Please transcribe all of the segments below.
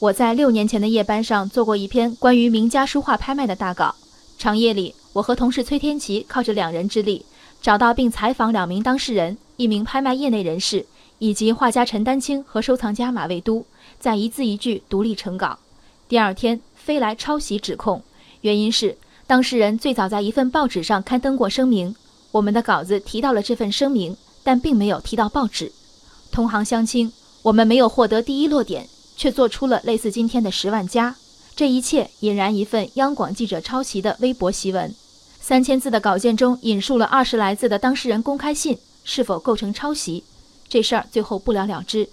我在六年前的夜班上做过一篇关于名家书画拍卖的大稿。长夜里，我和同事崔天琪靠着两人之力，找到并采访两名当事人，一名拍卖业内人士，以及画家陈丹青和收藏家马未都，在一字一句独立成稿。第二天飞来抄袭指控，原因是当事人最早在一份报纸上刊登过声明，我们的稿子提到了这份声明，但并没有提到报纸。同行相亲，我们没有获得第一落点。却做出了类似今天的十万加，这一切引燃一份央广记者抄袭的微博檄文。三千字的稿件中引述了二十来字的当事人公开信，是否构成抄袭？这事儿最后不了了之。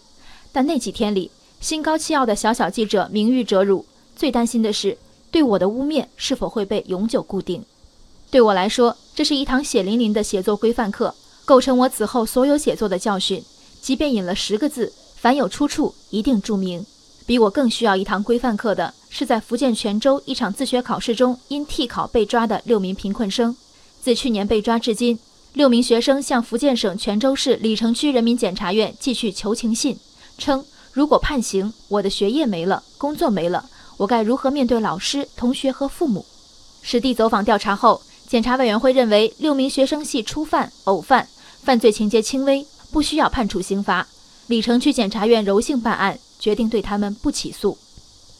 但那几天里，心高气傲的小小记者名誉折辱，最担心的是对我的污蔑是否会被永久固定。对我来说，这是一堂血淋淋的写作规范课，构成我此后所有写作的教训。即便引了十个字，凡有出处一定注明。比我更需要一堂规范课的是，在福建泉州一场自学考试中因替考被抓的六名贫困生。自去年被抓至今，六名学生向福建省泉州市鲤城区人民检察院寄去求情信，称如果判刑，我的学业没了，工作没了，我该如何面对老师、同学和父母？实地走访调查后，检察委员会认为六名学生系初犯、偶犯，犯罪情节轻微，不需要判处刑罚。鲤城区检察院柔性办案。决定对他们不起诉。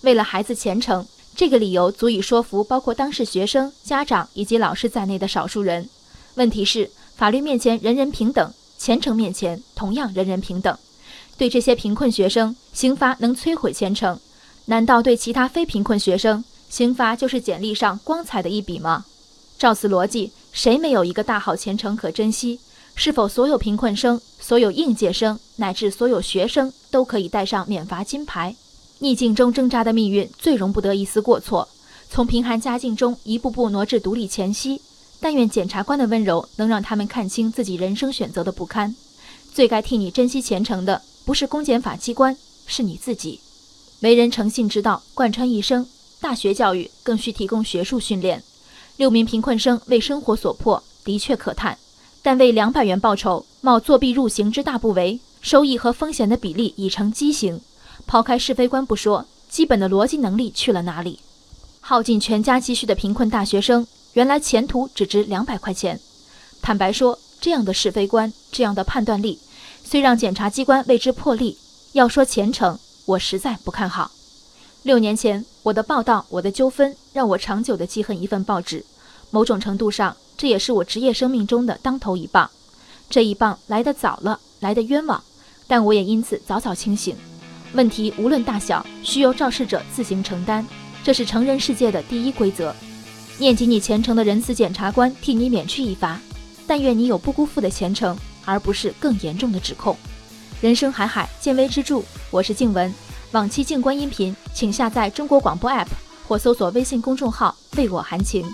为了孩子前程，这个理由足以说服包括当事学生、家长以及老师在内的少数人。问题是，法律面前人人平等，前程面前同样人人平等。对这些贫困学生，刑罚能摧毁前程；难道对其他非贫困学生，刑罚就是简历上光彩的一笔吗？照此逻辑，谁没有一个大好前程可珍惜？是否所有贫困生、所有应届生乃至所有学生都可以带上免罚金牌？逆境中挣扎的命运最容不得一丝过错，从贫寒家境中一步步挪至独立前夕。但愿检察官的温柔能让他们看清自己人生选择的不堪。最该替你珍惜前程的，不是公检法机关，是你自己。为人诚信之道贯穿一生，大学教育更需提供学术训练。六名贫困生为生活所迫，的确可叹。但为两百元报酬冒作弊入刑之大不为，收益和风险的比例已成畸形。抛开是非观不说，基本的逻辑能力去了哪里？耗尽全家积蓄的贫困大学生，原来前途只值两百块钱。坦白说，这样的是非观，这样的判断力，虽让检察机关为之破例，要说前程，我实在不看好。六年前，我的报道，我的纠纷，让我长久的记恨一份报纸。某种程度上。这也是我职业生命中的当头一棒，这一棒来得早了，来得冤枉，但我也因此早早清醒。问题无论大小，需由肇事者自行承担，这是成人世界的第一规则。念及你前程的仁慈检察官替你免去一罚，但愿你有不辜负的前程，而不是更严重的指控。人生海海，见微知著。我是静文，往期静观音频，请下载中国广播 APP 或搜索微信公众号“为我含情”。